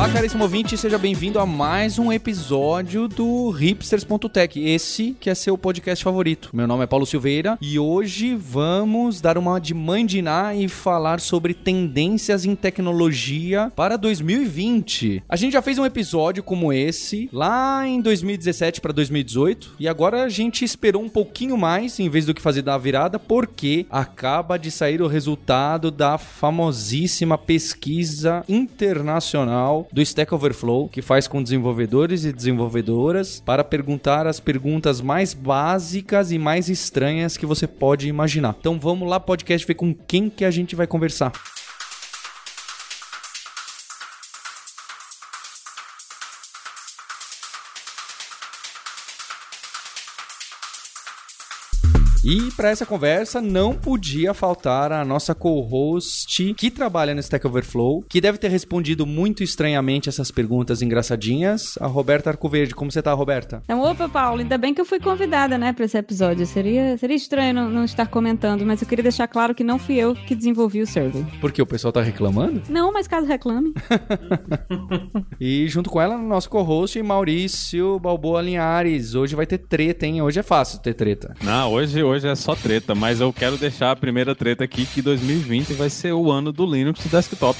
Olá, caríssimo ouvinte, seja bem-vindo a mais um episódio do Hipsters.tech, esse que é seu podcast favorito. Meu nome é Paulo Silveira e hoje vamos dar uma de mãe de Iná e falar sobre tendências em tecnologia para 2020. A gente já fez um episódio como esse lá em 2017 para 2018 e agora a gente esperou um pouquinho mais em vez do que fazer da virada, porque acaba de sair o resultado da famosíssima pesquisa internacional do Stack Overflow, que faz com desenvolvedores e desenvolvedoras para perguntar as perguntas mais básicas e mais estranhas que você pode imaginar. Então vamos lá, podcast, ver com quem que a gente vai conversar. E para essa conversa não podia faltar a nossa co-host que trabalha no Stack Overflow, que deve ter respondido muito estranhamente essas perguntas engraçadinhas, a Roberta Arcoverde. Como você tá, Roberta? Então, opa, Paulo, ainda bem que eu fui convidada, né, para esse episódio. Seria, seria estranho não, não, estar comentando, mas eu queria deixar claro que não fui eu que desenvolvi o server. Porque o pessoal tá reclamando? Não, mas caso reclame. e junto com ela, nosso co-host Maurício Balboa Linhares. Hoje vai ter treta, hein? Hoje é fácil ter treta. Não, hoje hoje é só treta, mas eu quero deixar a primeira treta aqui que 2020 vai ser o ano do Linux desktop.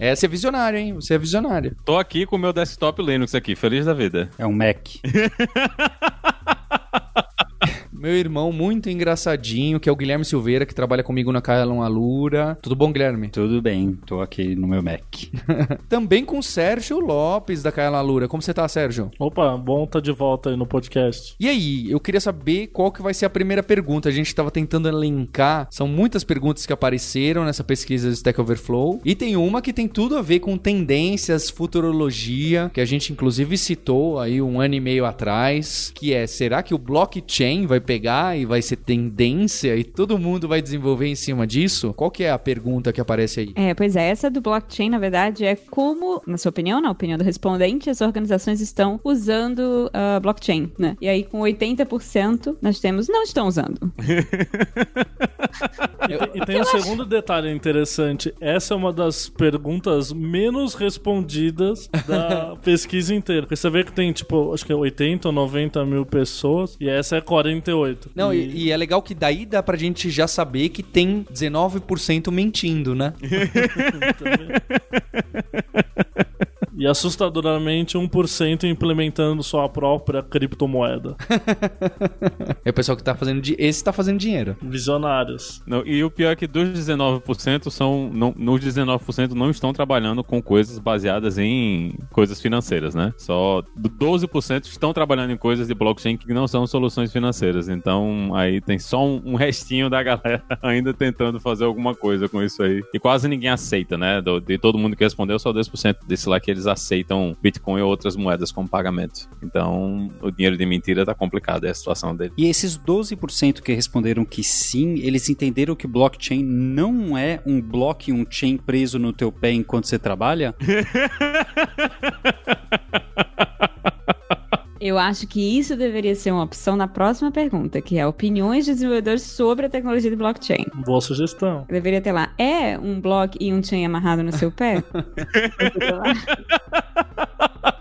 é, você é visionário, hein? Você é visionário. Tô aqui com o meu desktop Linux aqui, feliz da vida. É um Mac. meu irmão muito engraçadinho, que é o Guilherme Silveira, que trabalha comigo na Kaelon Alura. Tudo bom, Guilherme? Tudo bem, tô aqui no meu Mac. Também com o Sérgio Lopes, da Kaelon Alura. Como você tá, Sérgio? Opa, bom tá de volta aí no podcast. E aí, eu queria saber qual que vai ser a primeira pergunta. A gente tava tentando elencar, são muitas perguntas que apareceram nessa pesquisa do Stack Overflow, e tem uma que tem tudo a ver com tendências, futurologia, que a gente inclusive citou aí um ano e meio atrás, que é, será que o blockchain vai pegar pegar e vai ser tendência e todo mundo vai desenvolver em cima disso? Qual que é a pergunta que aparece aí? É, pois é, essa do blockchain, na verdade, é como, na sua opinião, na opinião do respondente, as organizações estão usando uh, blockchain, né? E aí, com 80%, nós temos não estão usando. e, e, tem um acho... segundo detalhe interessante. Essa é uma das perguntas menos respondidas da pesquisa inteira. Porque você vê que tem, tipo, acho que é 80 ou 90 mil pessoas, e essa é 48. Não, e... E, é legal que daí dá pra gente já saber que tem 19% mentindo, né? E assustadoramente 1% implementando sua própria criptomoeda. é o pessoal que tá fazendo. Di... Esse tá fazendo dinheiro. Visionários. Não, e o pior é que dos 19% são. Não, nos 19% não estão trabalhando com coisas baseadas em coisas financeiras, né? Só 12% estão trabalhando em coisas de blockchain que não são soluções financeiras. Então aí tem só um, um restinho da galera ainda tentando fazer alguma coisa com isso aí. E quase ninguém aceita, né? Do, de todo mundo que respondeu, só 2% desse lá que eles aceitam Bitcoin ou outras moedas como pagamento. Então, o dinheiro de mentira tá complicado, é a situação dele. E esses 12% que responderam que sim, eles entenderam que blockchain não é um bloco e um chain preso no teu pé enquanto você trabalha? Eu acho que isso deveria ser uma opção na próxima pergunta, que é opiniões de desenvolvedores sobre a tecnologia de blockchain. Boa sugestão. Deveria ter lá, é um bloco e um chain amarrado no seu pé?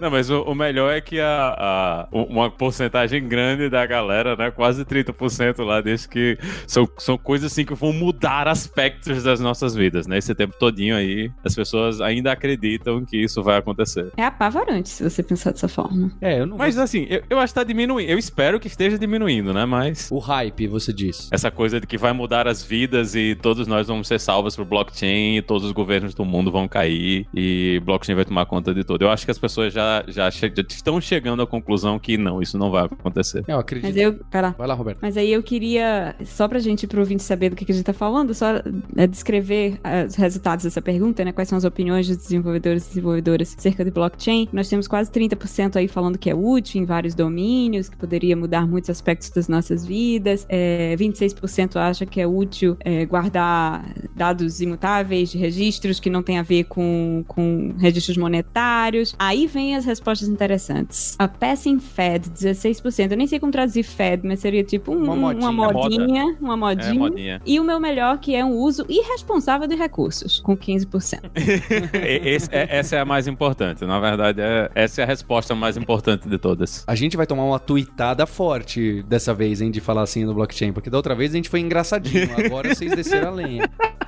Não, mas o, o, melhor é que a, a, uma porcentagem grande da galera, né, quase 30% lá, diz que são, são coisas assim que vão mudar aspectos das nossas vidas, né? Esse tempo todinho aí, as pessoas ainda acreditam que isso vai acontecer. É apavorante se você pensar dessa forma. É, eu não. Mas assim, eu, eu acho que tá diminuindo. Eu espero que esteja diminuindo, né? Mas. O hype, você diz. Essa coisa de que vai mudar as vidas e todos nós vamos ser salvos por blockchain e todos os governos do mundo vão cair e blockchain vai tomar conta de tudo. Eu acho que as pessoas já, já, che já estão chegando à conclusão que não, isso não vai acontecer. Eu acredito. Mas eu. Pera. Vai lá, Roberto. Mas aí eu queria, só pra gente, pro ouvinte saber do que, que a gente tá falando, só é, descrever uh, os resultados dessa pergunta, né? Quais são as opiniões dos desenvolvedores e desenvolvedoras acerca de blockchain. Nós temos quase 30% aí falando que é útil em vários domínios, que poderia mudar muitos aspectos das nossas vidas. É, 26% acha que é útil é, guardar dados imutáveis de registros que não tem a ver com, com registros monetários. Aí vem as várias respostas interessantes. A Passing Fed, 16%. Eu nem sei como traduzir Fed, mas seria tipo um- Uma modinha. uma modinha. Uma É, modinha. modinha. E o meu melhor, que é um uso irresponsável de recursos, com 15%. E- esse- é- essa é a mais importante. Na verdade, é- essa é a resposta mais importante de todas. A gente vai tomar uma tuitada forte dessa vez, hein, de falar assim no blockchain, porque da outra vez a gente foi engraçadinho, agora vocês desceram a lenha.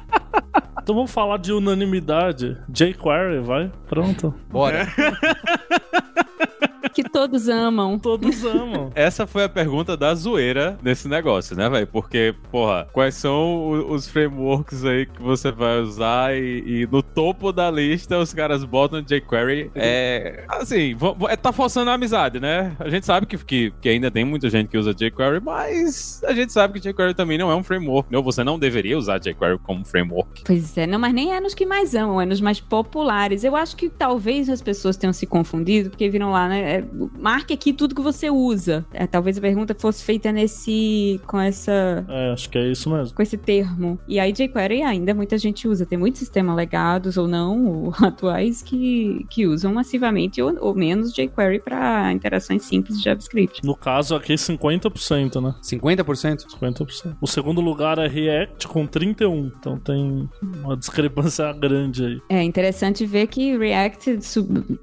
Então vamos falar de unanimidade. jQuery, vai? Pronto. Bora. que todos amam. Todos amam. Essa foi a pergunta da zoeira nesse negócio, né, velho? Porque, porra, quais são os frameworks aí que você vai usar e, e no topo da lista os caras botam jQuery. É. Assim, é, tá forçando a amizade, né? A gente sabe que, que, que ainda tem muita gente que usa jQuery, mas a gente sabe que jQuery também não é um framework. Ou você não deveria usar jQuery como framework. Pois é, não, mas nem é nos que mais amam, é nos mais populares. Eu acho que talvez as pessoas tenham se confundido, porque viram lá, né? Marque aqui tudo que você usa. É, talvez a pergunta fosse feita nesse. com essa. É, acho que é isso mesmo. Com esse termo. E aí, jQuery ainda muita gente usa. Tem muitos sistemas legados ou não, ou atuais, que, que usam massivamente ou, ou menos jQuery para interações simples de JavaScript. No caso aqui, 50%, né? 50%? 50%. O segundo lugar é React com 31%. Então tem uma discrepância grande aí. É interessante ver que React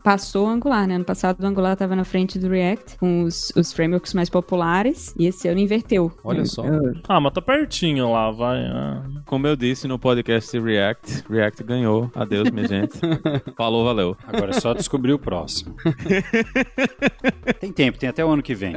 passou o Angular, né? Ano passado o Angular estava na frente do React, com os, os frameworks mais populares, e esse ano inverteu. Olha só. Ah, mas tá pertinho lá, vai. Ah. Como eu disse no podcast React, React ganhou. Adeus, minha gente. Falou, valeu. Agora é só descobrir o próximo. tem tempo, tem até o ano que vem.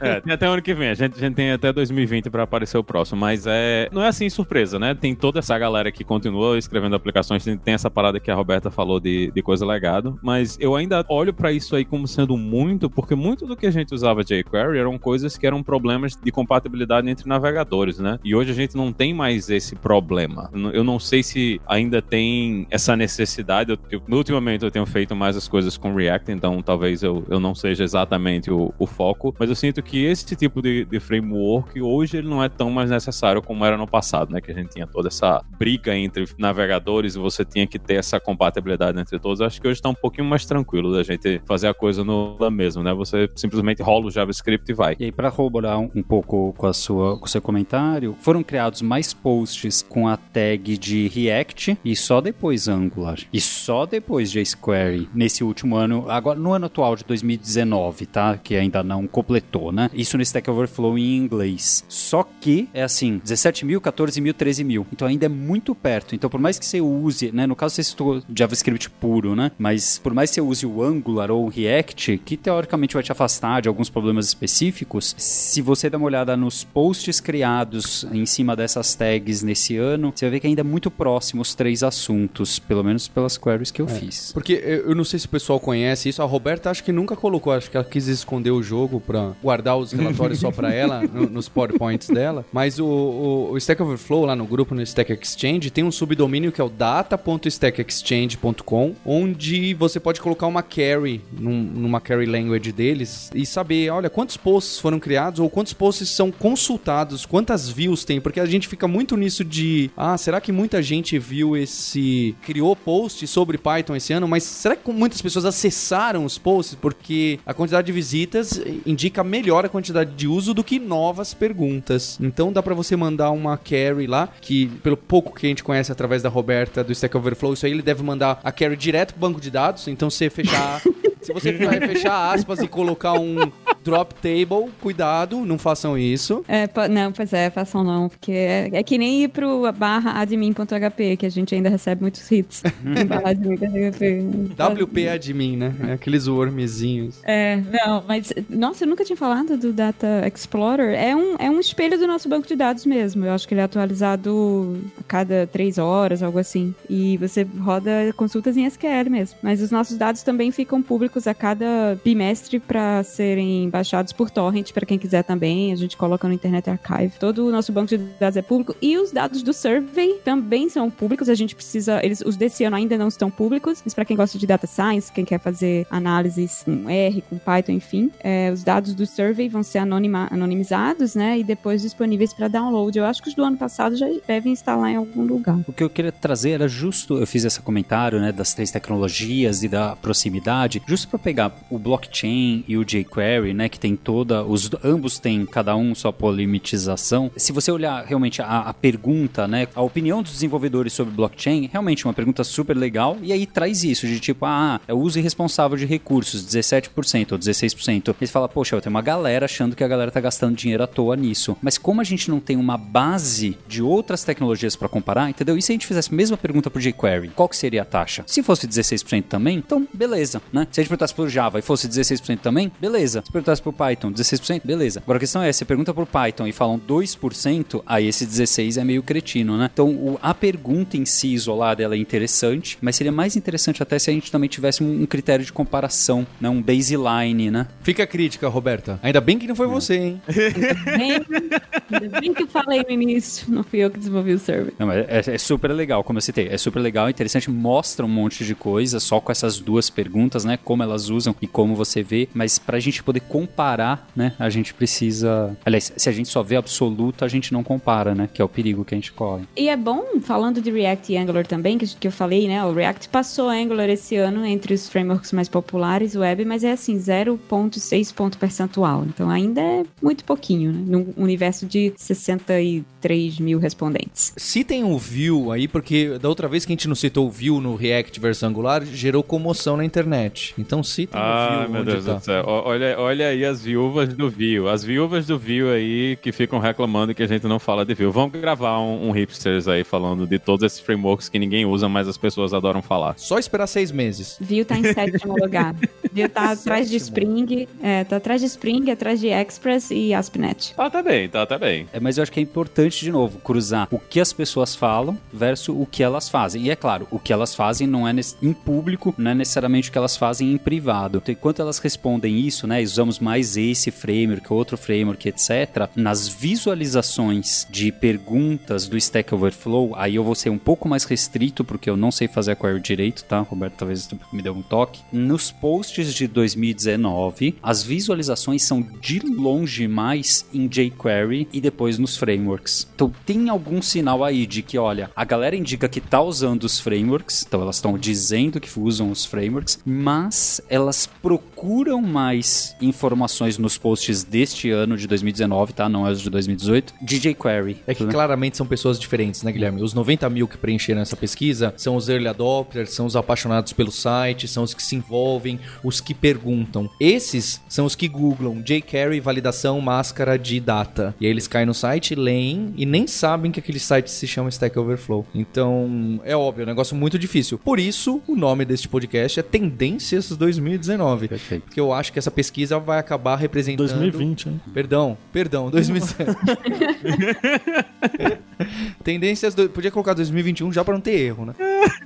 É, tem até o ano que vem. A gente, a gente tem até 2020 pra aparecer o próximo. Mas é, não é assim surpresa, né? Tem toda essa galera que continua escrevendo aplicações. Tem, tem essa parada que a Roberta falou de, de coisa legado. Mas eu ainda olho pra isso aí como sendo muito, porque muito do que a gente usava jQuery eram coisas que eram problemas de compatibilidade entre navegadores, né? E hoje a gente não tem mais esse problema. Eu não- sei se ainda tem essa necessidade. Eu, eu, ultimamente eu tenho feito mais as coisas com React, então talvez eu, eu não seja exatamente o, o foco, mas eu sinto que esse tipo de, de framework hoje ele não é tão mais necessário como era no passado, né? Que a gente tinha toda essa briga entre navegadores e você tinha que ter essa compatibilidade entre todos. Acho que hoje tá um pouquinho mais tranquilo da gente fazer a coisa no lá mesmo, né? Você simplesmente rola o JavaScript e vai. E aí, para corroborar um, um pouco com, a sua, com o seu comentário, foram criados mais posts com a tag de React e só depois Angular. E só depois jQuery nesse último ano, agora no ano atual de 2019, tá? Que ainda não completou, né? Isso no Stack Overflow em inglês. Só que é assim: 17 mil, 14 mil, 13 mil. Então ainda é muito perto. Então, por mais que você use, né? No caso, você citou JavaScript puro, né? Mas por mais que você use o Angular ou o React, que teoricamente vai te afastar de alguns problemas específicos, se você der uma olhada nos posts criados em cima dessas tags nesse ano, você vai ver que ainda é muito próximo os três assuntos, pelo menos pelas queries que eu fiz. Porque eu não sei se o pessoal conhece isso. A Roberta acho que nunca colocou, acho que ela quis esconder o jogo pra guardar os relatórios só pra ela, no- nos PowerPoints dela. Mas o, o, o Stack Overflow lá no grupo no Stack Exchange tem um subdomínio que é o data.stackexchange.com, onde você pode colocar uma query num- numa query language deles e saber, olha, quantos posts foram criados ou quantos posts são consultados, quantas views tem, porque a gente fica muito nisso de, ah, será que muita gente viu esse criou post sobre Python esse ano, mas será que muitas pessoas acessaram os posts? Porque a quantidade de visitas indica melhor a quantidade de uso do que novas perguntas. Então dá pra você mandar uma query lá, que pelo pouco que a gente conhece através da Roberta do Stack Overflow, isso aí ele deve mandar a query direto pro banco de dados, então você fechar se você vai fechar aspas e colocar um drop table, cuidado, não façam isso. É, não, pois é, façam não, porque é, é que nem ir pro barra admin.hp, que a gente ainda recebe muitos hits. WP admin, né? É aqueles wormzinhos. É, não, mas, nossa, eu nunca tinha falado do Data Explorer. É um, é um espelho do nosso banco de dados mesmo. Eu acho que ele é atualizado a cada três horas, algo assim. E você roda consultas em SQL mesmo. Mas os nossos dados também ficam públicos a cada bimestre para serem baixados por torrent, para quem quiser também. A gente coloca no Internet Archive. Todo o nosso banco de dados é público. E os dados do survey também são públicos. A gente precisa. Eles, os desse ano ainda não estão públicos, mas para quem gosta de data science, quem quer fazer análises com R, com Python, enfim, é, os dados do survey vão ser anonima- anonimizados, né? E depois disponíveis para download. Eu acho que os do ano passado já devem estar lá em algum lugar. O que eu queria trazer era justo, eu fiz esse comentário, né, das três tecnologias e da proximidade, você for pegar o blockchain e o jQuery, né, que tem toda, os ambos têm cada um sua polimitização. Se você olhar realmente a, a pergunta, né, a opinião dos desenvolvedores sobre blockchain, realmente uma pergunta super legal. E aí traz isso de tipo, ah, é o uso irresponsável de recursos, 17% ou 16%. E você fala, poxa, tem uma galera achando que a galera tá gastando dinheiro à toa nisso. Mas como a gente não tem uma base de outras tecnologias para comparar, entendeu? E se a gente fizesse a mesma pergunta pro jQuery, qual que seria a taxa? Se fosse 16% também, então beleza, né? Se a gente perguntasse pro Java e fosse 16% também, beleza. Se perguntasse pro Python, 16%, beleza. Agora a questão é, se pergunta pro Python e falam 2%, aí esse 16 é meio cretino, né? Então o, a pergunta em si isolada ela é interessante, mas seria mais interessante até se a gente também tivesse um, um critério de comparação, né? Um baseline, né? Fica a crítica, Roberta. Ainda bem que não foi você, hein? Bem, ainda bem que eu falei no início, não fui eu que desenvolvi o server. Não, mas é, é super legal, como eu citei. É super legal, interessante, mostra um monte de coisa só com essas duas perguntas, né? Como elas usam e como você vê. Mas pra gente poder comparar, né? A gente precisa. Aliás, se a gente só vê absoluto, a gente não compara, né? Que é o perigo que a gente corre. E é bom, falando de React e Angular também, que, que eu falei, né? O React passou Angular esse ano entre os frameworks mais populares web, mas é assim, 0,6 ponto percentual. Então ainda é muito pouquinho, né? Num universo de 63 mil respondentes. Citem o Vue aí, porque da outra vez que a gente não citou o Vue no React versus Angular, gerou comoção na internet. Então citem o Ah, meu Deus tá. do céu. Olha, olha aí as viúvas do View. As viúvas do View aí que ficam reclamando que a gente não fala de View. Vamos gravar um, um hipsters aí falando de todos esses frameworks que ninguém usa, mas as pessoas adoram falar. Só esperar seis meses. Vue tá em sétimo lugar. Vue tá atrás de Spring, é, tá atrás de Spring, atrás de Express e ASP.NET. Tá, tá bem, tá, tá bem. É, mas eu acho que é importante, de novo, cruzar o que as pessoas falam versus o que elas fazem. E é claro, o que elas fazem não é em público, não é necessariamente o que elas fazem em privado. Então, enquanto elas respondem isso, né, usamos mais esse framework, outro framework, etc., nas visualizações de perguntas do Stack Overflow, aí eu vou ser um pouco mais restrito, porque eu não sei fazer a query direito, tá? Roberto talvez me deu um toque. Nos posts de 2019, as visualizações são de longe mais em jQuery e depois nos frameworks. Então tem algum sinal aí de que, olha, a galera indica que tá usando os frameworks, então elas estão dizendo que usam os frameworks, mas elas procuram mais informações nos posts deste ano de 2019, tá? Não é os de 2018, de jQuery. É que né? claramente são pessoas diferentes, né, Guilherme? Os 90 mil que preencheram essa pesquisa são os early adopters, são os apaixonados pelo site, são os que se envolvem, os que perguntam. Esses são os que googlam jQuery validação máscara de data. E aí eles caem no site, leem e nem sabem que aquele site se chama Stack Overflow. Então, é óbvio, é um negócio muito difícil. Por isso, o nome deste podcast é Tendências 2019. Perfeito. Porque eu acho que essa pesquisa vai acabar representando 2020, hein? Perdão, perdão, 2017. Tendências. Do... Podia colocar 2021 já pra não ter erro, né?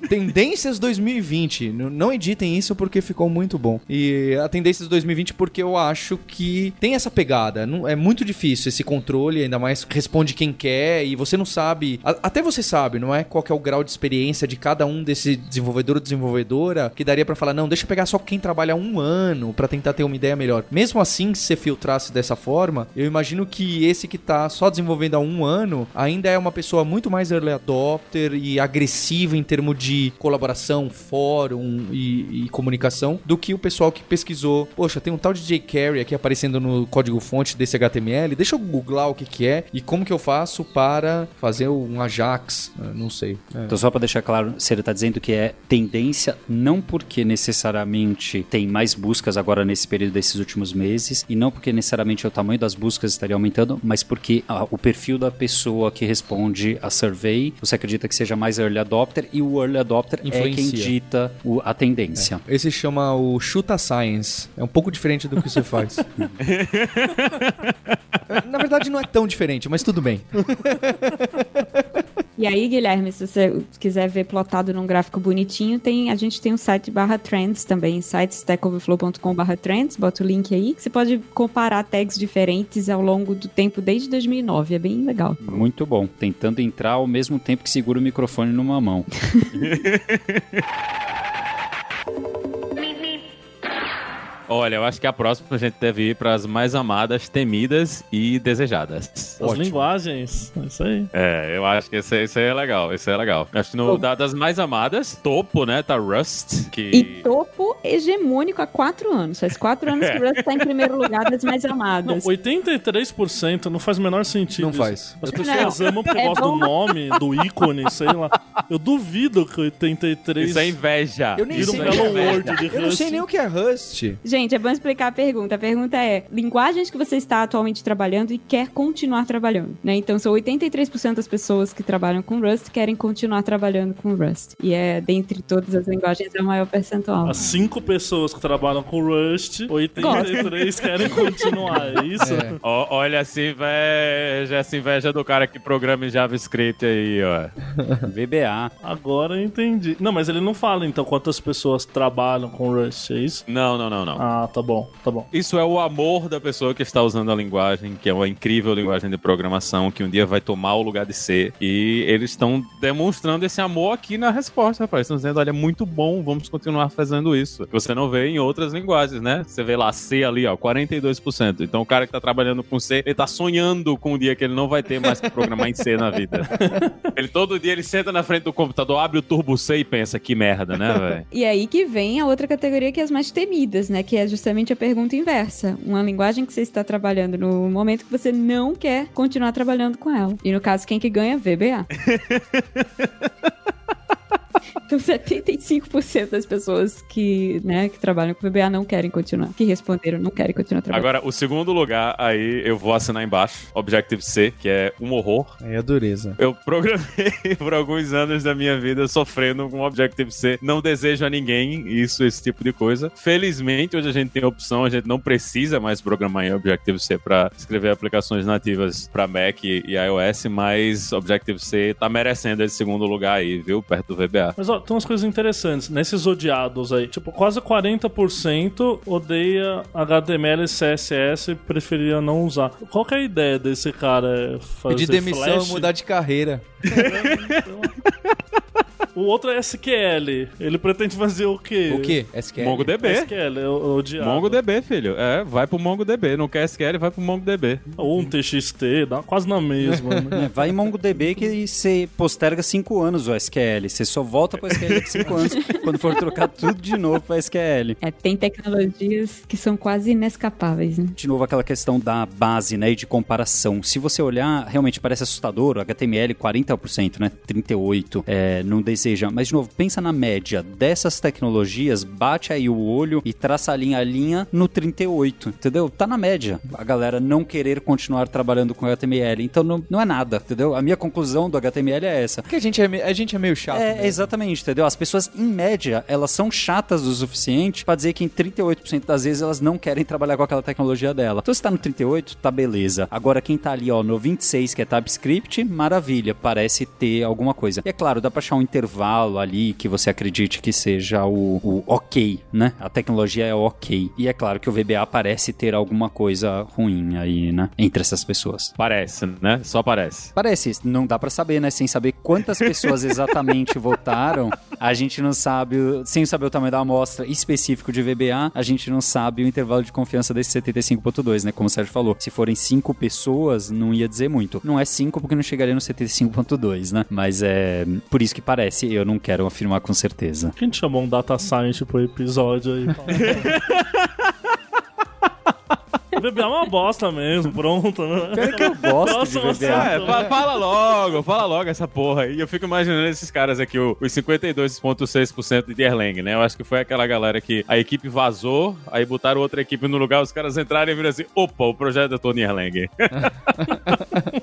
Tendências 2020. N- Não editem isso porque ficou muito bom. E a Tendências 2020 porque eu acho que tem essa pegada. Não- É muito difícil esse controle, ainda mais responde quem quer e você não sabe. Até você sabe, não é? Qual que é o grau de experiência de cada um desse desenvolvedor ou desenvolvedora que daria pra falar, não, deixa eu pegar só quem trabalha há ano pra tentar ter uma ideia melhor. Mesmo assim, se você filtrasse dessa forma, eu imagino que esse que tá só desenvolvendo há um ano ainda é uma pessoa muito mais early adopter e agressiva em termos de colaboração, fórum e, e comunicação do que o pessoal que pesquisou. Poxa, tem um tal de jQuery aqui aparecendo no código-fonte desse HTML. Deixa eu googlar o que, que é e como que eu faço para fazer um Ajax. Ah, Não sei. É. Então, só para deixar claro, você está dizendo que é tendência não porque necessariamente tem mais buscas agora nesse período desses últimos meses, e não porque necessariamente o tamanho das buscas estaria aumentando, mas porque ah, o perfil da pessoa que responde a survey, você acredita que seja mais early adopter, e o early adopter é quem Influencia. dita o- a tendência. Esse chama o Chuta Science. É um pouco diferente do que você faz. Na verdade, não é tão diferente, mas tudo bem. E aí, Guilherme, se você quiser ver plotado num gráfico bonitinho, tem, a gente tem um site barra trends também, site stackoverflow.com barra trends, bota o link aí. Você pode comparar tags diferentes ao longo do tempo desde 2009, é bem legal. Muito bom. Tentando entrar ao mesmo tempo que segura o microfone numa mão. Olha, eu acho que a próxima a gente deve ir para as mais amadas, temidas e desejadas. As linguagens. É isso aí. É, eu acho que esse, esse aí é legal, esse aí é legal. Acho que no, da- das mais amadas, topo, né, tá Rust, que... E topo hegemônico há quatro anos. Faz quatro anos que o Rust tá em primeiro lugar das mais Não, amadas. 83% não faz o menor sentido. Não faz. As Não. pessoas amam porque É gostam do nome, do ícone, sei lá. Eu duvido que 83 Isso é inveja. Eu nem vira um sei que é word de Eu não sei nem o que é Rust. Gente, é bom explicar a pergunta. A pergunta é: linguagens que você está atualmente trabalhando e quer continuar trabalhando, né? Então, são 83% das pessoas que trabalham com Rust querem continuar trabalhando com Rust. E é, dentre todas as linguagens, é o maior percentual. As cinco pessoas que trabalham com Rust, 83 querem continuar, é isso? É. Ó, olha essa inveja, essa inveja do cara que programa em JavaScript aí, ó. VBA. Agora eu entendi. Não, mas ele não fala então quantas pessoas trabalham com Rust, é isso? Não, não, não, não. Ah, tá bom, tá bom. Isso é o amor da pessoa que está usando a linguagem, que é uma incrível linguagem de programação, que um dia vai tomar o lugar de C. E eles estão demonstrando esse amor aqui na resposta, rapaz. Estão dizendo, olha, é muito bom, vamos continuar fazendo isso. Que você não vê em outras linguagens, né? Você vê lá C ali, ó, 42%. Então o cara que tá trabalhando com C, ele tá sonhando com o dia que ele não vai ter mais que programar em C na vida. ele todo dia ele senta na frente do computador, abre o Turbo C e pensa, que merda, né, velho? E aí que vem a outra categoria que é as mais temidas, né? Que é justamente a pergunta inversa. Uma linguagem que você está trabalhando no momento que você não quer continuar trabalhando com ela. E no caso, quem que ganha? VBA. Então, 75% das pessoas que, né, que trabalham com VBA não querem continuar. Que responderam, não querem continuar trabalhando. Agora, o segundo lugar, aí eu vou assinar embaixo, Objective-C, que é um horror. Aí é dureza. Eu programei por alguns anos da minha vida sofrendo com Objective-C. Não desejo a ninguém isso, esse tipo de coisa. Felizmente, hoje a gente tem a opção, a gente não precisa mais programar em Objective-C para escrever aplicações nativas para Mac e iOS, mas Objective-C tá merecendo esse segundo lugar aí, viu? Perto do VBA. Mas ó, tem umas coisas interessantes. Nesses odiados aí, tipo, quase 40% odeia HTML e CSS e preferia não usar. Qual que é a ideia desse cara fazer Pedir demissão flash? e mudar de carreira. O outro é SQL. Ele pretende fazer o quê? O quê? SQL? MongoDB. SQL, é o- odiado. MongoDB, filho. É, vai pro MongoDB. Não quer SQL, vai pro MongoDB. Ou um TXT, dá quase na mesma, né? É, vai em MongoDB que você posterga 5 anos o SQL. Você só volta pro SQL daqui 5 anos quando for trocar tudo de novo para SQL. É, tem tecnologias que são quase inescapáveis, né? De novo, aquela questão da base, né, e de comparação. Se você olhar, realmente parece assustador, o HTML 40%, né, 38%, é, não deseja. Mas, de novo, pensa na média dessas tecnologias, bate aí o olho e traça a linha a linha no 38%, entendeu? Tá na média. A galera não querer continuar trabalhando com HTML. Então, não, não é nada, entendeu? A minha conclusão do HTML é essa. Porque a gente é, a gente é meio chato. É, né? exatamente, entendeu? As pessoas, em média, elas são chatas o suficiente pra dizer que em 38% das vezes elas não querem trabalhar com aquela tecnologia dela. Então, se tá no 38, tá beleza. Agora, quem tá ali, ó, no 26, que é TypeScript, maravilha, parece ter alguma coisa. E é claro, dá pra achar um intervalo ali que você acredite que seja o, o ok, né? A tecnologia é ok. E é claro que o VBA parece ter alguma coisa ruim aí, né? Entre essas pessoas. Parece, né? Só parece. Parece, não dá pra saber, né? Sem saber quantas pessoas exatamente votaram, a gente não sabe, sem saber o tamanho da amostra específico de VBA, a gente não sabe o intervalo de confiança desse 75.2, né? Como o Sérgio falou, se forem cinco pessoas, não ia dizer muito. Não é cinco porque não chegaria no 75.2, né? Mas é por isso que parece, eu não quero afirmar com certeza. Quem chamou um data science pro episódio aí? VBA é uma bosta mesmo, pronto, né? Pior que eu gosto Próximo de VBA. É, fa- fala logo, fala logo essa porra aí. Eu fico imaginando esses caras aqui, o- os 52,6% de Erlang, né? Eu acho que foi aquela galera que a equipe vazou, aí botaram outra equipe no lugar, os caras entraram e viram assim: opa, o projeto é em Erlang.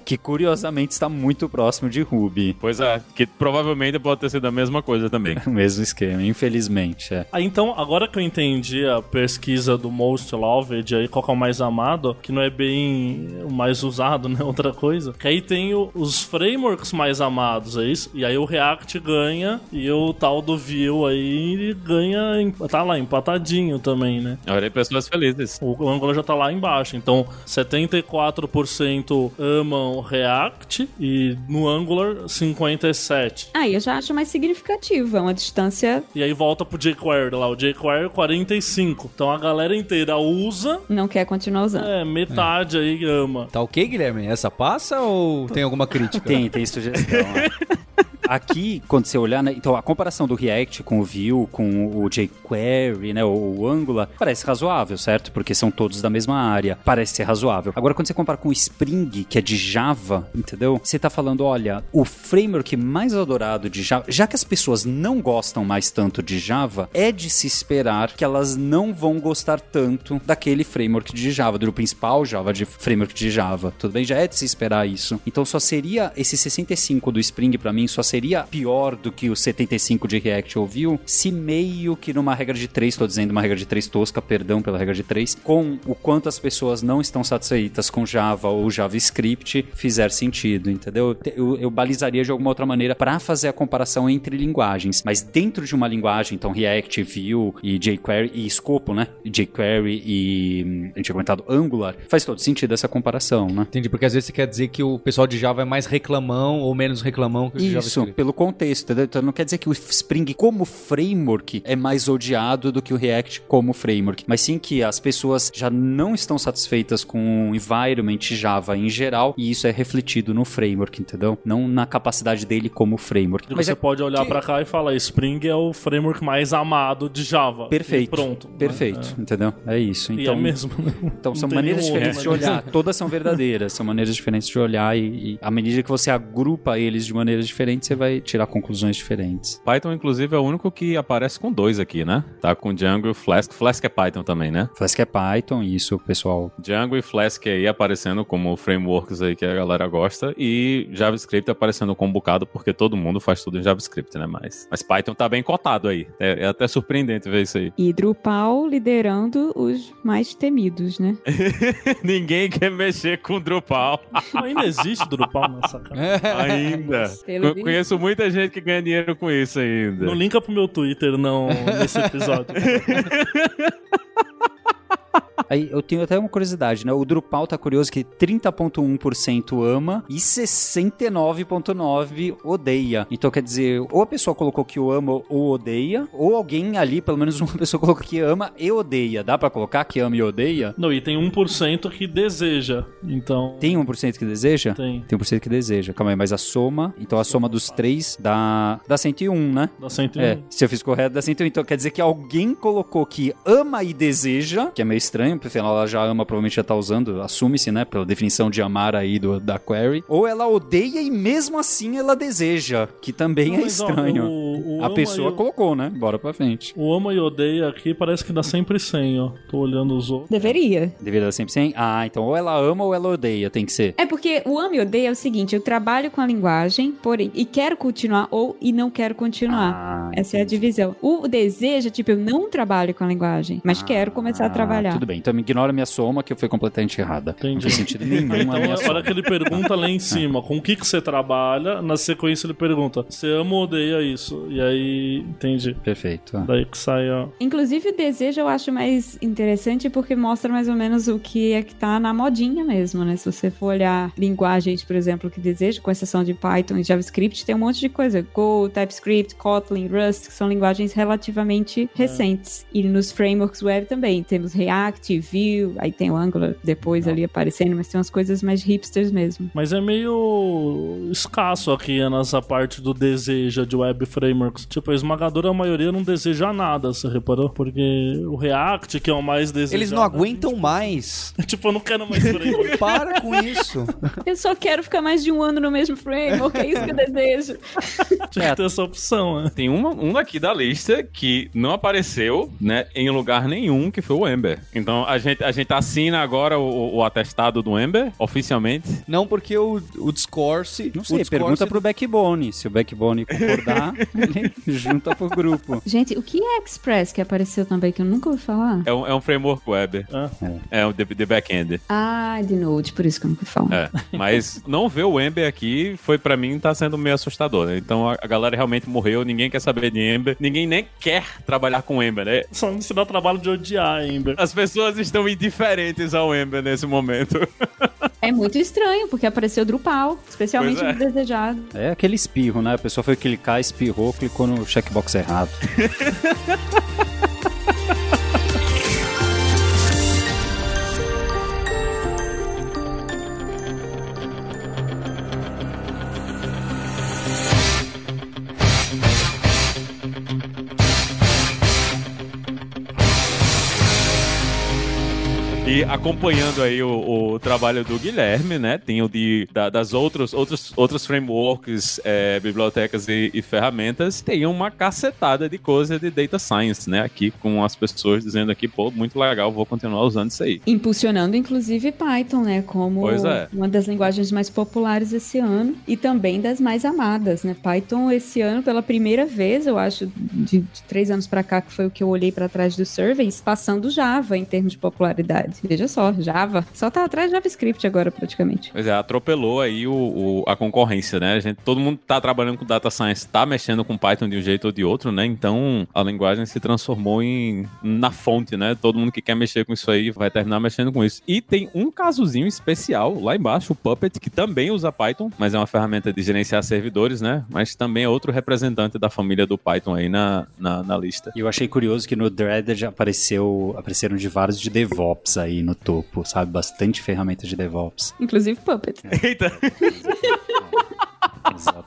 Que curiosamente está muito próximo de Ruby. pois é, que provavelmente pode ter sido a mesma coisa também. O mesmo esquema, infelizmente. É. Ah, então, agora que eu entendi a pesquisa do Most Loved, aí qual que é o mais amado, que não é bem o mais usado, né? Outra coisa. Que aí tem o- os frameworks mais amados, é isso? E aí o React ganha e o tal do Vue aí ganha, em- tá lá, empatadinho também, né? Olha aí, pessoas felizes. O Angular já tá lá embaixo. Então, 74% amam React e no Angular 57%. Aí eu já acho mais significativo. É uma distância. E aí volta pro jQuery lá, o jQuery 45. Então a galera inteira usa, Não quer continuar usando. é, metade aí ama. Tá ok, Guilherme? Essa passa ou tem alguma crítica? Tem, tem sugestão. aqui, quando você olhar, né? Então, a comparação do React com o Vue, com o jQuery, né? O Angular, parece razoável, certo? Porque são todos da mesma área. Parece ser razoável. Agora, quando você compara com o Spring, que é de Java, entendeu? Você tá falando, olha, o framework mais adorado de Java, já que as pessoas não gostam mais tanto de Java, é de se esperar que elas não vão gostar tanto daquele framework de Java, do principal Java de framework de Java. Tudo bem? Já é de se esperar isso. Então só seria esse 65 do Spring para mim só seria pior do que o 75 de React ou Vue se meio que numa regra de 3, estou dizendo uma regra de 3 tosca, perdão pela regra de 3, com o quanto as pessoas não estão satisfeitas com Java ou JavaScript fizer sentido, entendeu? Eu, eu balizaria de alguma outra maneira para fazer a comparação entre linguagens, mas dentro de uma linguagem, então React, Vue e jQuery e escopo, né? jQuery e a gente tinha comentado Angular, faz todo sentido essa comparação, né? Entendi, porque às vezes você quer dizer que o pessoal de Java é mais reclamão ou menos reclamão que o Isso, Pelo contexto, entendeu? Então não quer dizer que o Spring como framework é mais odiado do que o React como framework, mas sim que as pessoas já não estão satisfeitas com o environment Java em geral e isso é refletido no framework, entendeu? Não na capacidade dele como framework. E Mas você é pode olhar que- pra cá e falar: Spring é o framework mais amado de Java. Perfeito. E pronto. Perfeito, entendeu? É isso. E Então, é mesmo. Então Não são maneiras diferentes de outro, né? olhar. Todas são verdadeiras, são maneiras diferentes de olhar e, e à medida que você agrupa eles de maneiras diferentes, você vai tirar conclusões diferentes. Python, inclusive, é o único que aparece com dois aqui, né? Tá com Django e Flask. Flask é Python também, né? Flask é Python, isso, pessoal. Django e Flask aí aparecendo como frameworks aí que a galera gosta e JavaScript aparecendo com um bocado porque todo mundo faz tudo em JavaScript, né? Mas, mas Python tá bem cotado aí. É, é até surpreendente ver isso aí. E Drupal liderando os mais temidos, né? Ninguém quer mexer com Drupal Ainda existe Drupal nessa cara. ainda. Pelo. Conheço muita gente que ganha dinheiro com isso ainda. Não linka pro meu Twitter, não, nesse episódio. Aí eu tenho até uma curiosidade, né? O Drupal tá curioso que 30.1% ama e 69.9% odeia. Então quer dizer, ou a pessoa colocou que o ama ou odeia, ou alguém ali, pelo menos uma pessoa colocou que ama e odeia. Dá pra colocar que ama e odeia? Não, e tem 1% que deseja. Então. Tem 1% que deseja? Tem. Tem 1% que deseja. Calma aí, mas a soma, então a soma dos três dá, dá 101, né? Dá 101. É, se eu fiz correto, dá 101. Então quer dizer que alguém colocou que ama e deseja, que é meio estranho, porque afinal ela já ama, provavelmente já tá usando, assume-se, né, pela definição de amar aí do, da query. Ou ela odeia e mesmo assim ela deseja, que também Não, é mas, ó, estranho. o- o a ama pessoa e o- colocou, né? Bora pra frente. O ama e odeia aqui parece que dá sempre 100, ó. Tô olhando os outros. Deveria. Deveria dar sempre 100? Ah, então ou ela ama ou ela odeia, tem que ser. É porque o ame e odeia é o seguinte, eu trabalho com a linguagem, porém, e quero continuar ou e não quero continuar. Ah, Essa é a divisão. O desejo, tipo, eu não trabalho com a linguagem, mas quero começar a Ah, trabalhar. Tudo bem, então me ignora a minha soma que foi completamente errada. Não Entendi. faz sentido nenhum a Então, minha a soma. hora que ele pergunta lá em cima com o que, que você trabalha, na sequência ele pergunta: Você ama ou odeia isso? E aí, entendi. Perfeito. Daí que sai, ó. Inclusive, o desejo eu acho mais interessante porque mostra mais ou menos o que é que tá na modinha mesmo, né? Se você for olhar linguagens, por exemplo, que desejo, com exceção de Python e JavaScript, tem um monte de coisa. Go, TypeScript, Kotlin, Rust, que são linguagens relativamente recentes. E nos frameworks web também. Temos React, Vue, aí tem o Angular depois ali aparecendo, mas tem umas coisas mais hipsters mesmo. Mas é meio escasso aqui nessa parte do deseja de web frameworks. Tipo, a esmagadora maioria não deseja nada, você reparou? Porque o React, que é o mais desejado. Eles não aguentam mais. Tipo, eu não quero mais framework. Para com isso. Eu só quero ficar mais de um ano no mesmo framework, é isso que eu desejo. Tinha que ter essa opção, né? Tem uma, um daqui da lista que não apareceu, né, em lugar nenhum, que foi o Ember. Então a gente, a gente assina agora o, o atestado do Ember, oficialmente. Não porque o, o Discourse... Não o sei, Discourse- pergunta pro Backbone. Se o Backbone concordar, ele junta pro grupo. Gente, o que é Express que apareceu também, que eu nunca ouvi falar? É um, é um framework web. Ah. É o de, de back-end. Ah, de Node, por isso que eu nunca falar. É. Mas não ver o Ember aqui foi pra mim tá sendo meio assustador, né? Então a, a galera realmente morreu, ninguém quer saber de Ember, ninguém nem quer trabalhar com Ember, né? Só não se dá trabalho de odiar, Ember. As pessoas estão indiferentes ao Ember nesse momento. É muito estranho, porque apareceu Drupal, especialmente é. no desejado. É aquele espirro, né? A pessoa foi clicar, espirrou, clicou no checkbox errado. acompanhando aí o, o trabalho do Guilherme, né? Tem o de, da- das outros, outros, outros frameworks, é, bibliotecas e, e ferramentas. Tem uma cacetada de coisa de data science, né? Aqui com as pessoas dizendo aqui, pô, muito legal, vou continuar usando isso aí. Impulsionando, inclusive, Python, né? Como é. uma das linguagens mais populares esse ano e também das mais amadas, né? Python, esse ano, pela primeira vez, eu acho, de, de três anos pra cá, que foi o que eu olhei pra trás dos surveys, passando Java em termos de popularidade. Veja só, Java. Só tá atrás de JavaScript agora, praticamente. Pois é, atropelou aí o, o- a concorrência, né? A gente, todo mundo tá trabalhando com data science, tá mexendo com Python de um jeito ou de outro, né? Então a linguagem se transformou em na fonte, né? Todo mundo que quer mexer com isso aí vai terminar mexendo com isso. E tem um casozinho especial lá embaixo, o Puppet, que também usa Python, mas é uma ferramenta de gerenciar servidores, né? Mas também é outro representante da família do Python aí na, na, na lista. E eu achei curioso que no Dreaded apareceu, apareceram de vários de DevOps aí no topo, sabe? Bastante ferramentas de DevOps. Inclusive Puppet. Eita!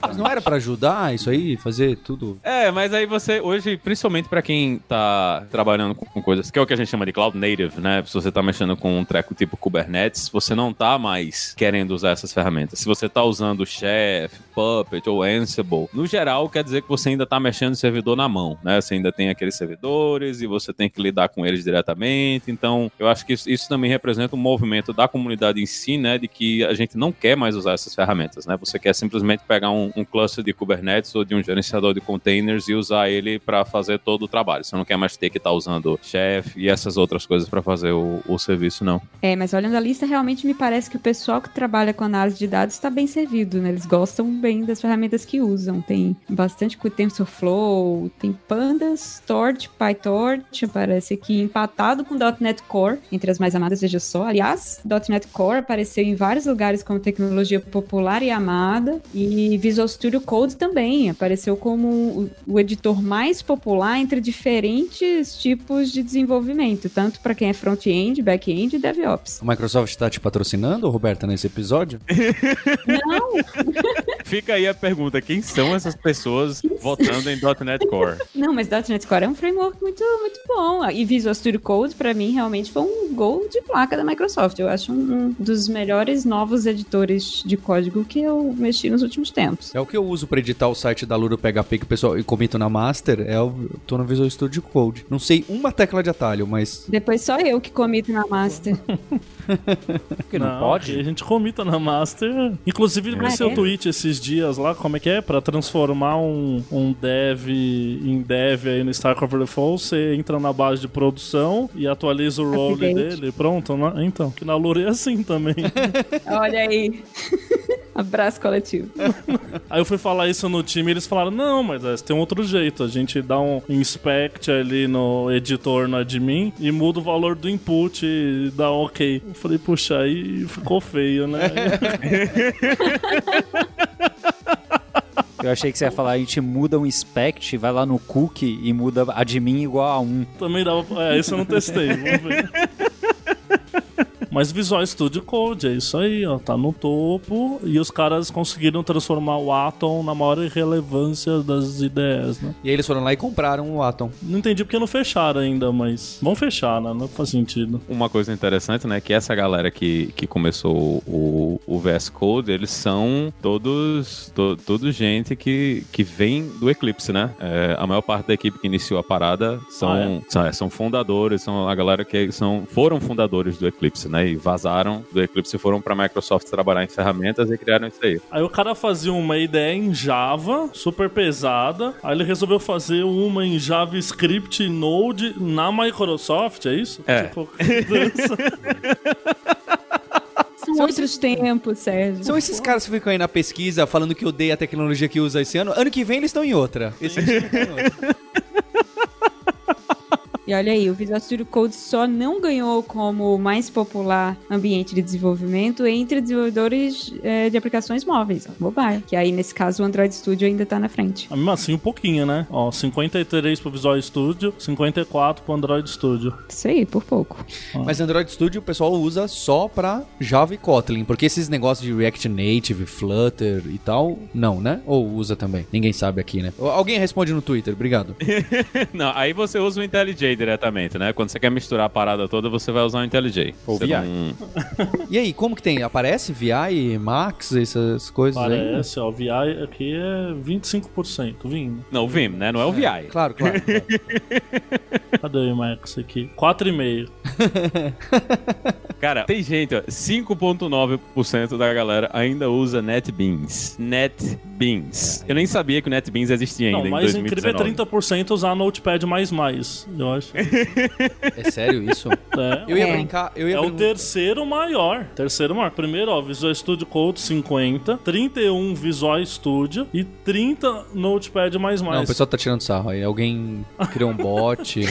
Mas não era pra ajudar isso aí, fazer tudo? É, mas aí você, hoje, principalmente pra quem tá trabalhando com, com coisas, que é o que a gente chama de cloud native, né? Se você tá mexendo com um treco tipo Kubernetes, você não tá mais querendo usar essas ferramentas. Se você tá usando Chef, Puppet ou Ansible, no geral quer dizer que você ainda tá mexendo o servidor na mão, né? Você ainda tem aqueles servidores e você tem que lidar com eles diretamente. Então, eu acho que isso, isso também representa um movimento da comunidade em si, né? De que a gente não quer mais usar essas ferramentas, né? Você quer simplesmente pegar um, um cluster de Kubernetes ou de um gerenciador de containers e usar ele para fazer todo o trabalho. Você não quer mais ter que estar usando Chef e essas outras coisas para fazer o, o serviço, não. É, mas olhando a lista, realmente me parece que o pessoal que trabalha com análise de dados está bem servido, né? Eles gostam bem das ferramentas que usam. Tem bastante com TensorFlow, tem Pandas, Torch, PyTorch, aparece aqui empatado com .NET Core, entre as mais amadas, veja só. Aliás, .NET Core apareceu em vários lugares como tecnologia popular e amada, e Visual Studio Code também apareceu como o, editor mais popular entre diferentes tipos de desenvolvimento, tanto para quem é front-end, back-end e DevOps. A Microsoft tá te patrocinando, Roberta, nesse episódio? Não, Fica aí a pergunta: quem são essas pessoas votando em .NET Core? Não, mas .NET Core é um framework muito, muito bom. E Visual Studio Code, pra mim, realmente foi um gol de placa da Microsoft. Eu acho um, um dos melhores novos editores de código que eu mexi nos últimos tempos. É o que eu uso pra editar o site da Luro PHP que o pessoal e comito na Master, é o eu tô no Visual Studio Code. Não sei uma tecla de atalho, mas Depois só eu que comito na Master. Porque não, pode? A gente comita na Master. Inclusive, no Ah, seu é? tweet esses dias lá, como é que é? Pra transformar um, um dev em dev aí no Stack Overflow, você entra na base de produção e atualiza o role dele. Pronto, né? então. Que na Lura é assim também. Olha aí. Abraço coletivo. Aí eu fui falar isso no time e eles falaram: não, mas é, tem um outro jeito. A gente dá um inspect ali no editor, no admin, e muda o valor do input e dá um ok. Eu falei, puxa, aí ficou feio, né? Eu achei que você ia falar, a gente muda um inspect, vai lá no cookie e muda admin igual a 1. Também dava. É, isso eu não testei, vamos ver. Mas Visual Studio Code, é isso aí, ó. Tá no topo. E os caras conseguiram transformar o Atom na maior relevância das ideias, né? e aí eles foram lá e compraram o Atom. Não entendi porque não fecharam ainda, mas vão fechar, né? Não faz sentido. Uma coisa interessante, né, que essa galera que, que começou o, o VS Code, eles são todos, to, todos gente que, que vem do Eclipse, né? É, a maior parte da equipe que iniciou a parada são, Ah, é? são, é, são fundadores, são a galera que são, foram fundadores do Eclipse, né? E vazaram do Eclipse e foram pra Microsoft trabalhar em ferramentas e criaram isso aí. Aí o cara fazia uma ideia em Java, super pesada. Aí ele resolveu fazer uma em JavaScript e Node na Microsoft, é isso? É. Tipo. São outros tempos, Sérgio. São esses caras que ficam aí na pesquisa falando que odeia a tecnologia que usa esse ano. Ano que vem eles estão em outra. Esse ano eles estão em outra. E olha aí, o Visual Studio Code só não ganhou como o mais popular ambiente de desenvolvimento entre desenvolvedores eh, de aplicações móveis, ó, mobile. Que aí, nesse caso, o Android Studio ainda tá na frente. Ah, Mesmo assim, um pouquinho, né? Ó, 53 pro Visual Studio, 54 pro Android Studio. Isso aí, por pouco. Mas Android Studio o pessoal usa só pra Java e Kotlin, porque esses negócios de React Native, Flutter e tal, não, né? Ou usa também? Ninguém sabe aqui, né? Alguém responde no Twitter, obrigado. Não, aí você usa o IntelliJ diretamente, né? Quando você quer misturar a parada toda, você vai usar o IntelliJ. Ou VI. não- E aí, como que tem? Aparece VI, Max, essas coisas aí? Parece, ó, o VI aqui é 25% vindo. Não, o Vim, né? Não é o VI. Claro, claro. claro. Cadê o Max aqui? 4,5. Cara, tem gente, ó, 5.9% da galera ainda usa NetBeans. NetBeans. Eu nem sabia que o NetBeans existia ainda Não, em mais 2019. incrível é 30% usar Notepad++, eu acho. É sério isso? É, Eu ia É. brincar, eu ia É o brincar. terceiro maior. Terceiro maior. Primeiro, ó, Visual Studio Code 50, 31 Visual Studio e 30 Notepad++. Não, o pessoal tá tirando sarro aí. Alguém criou um bot.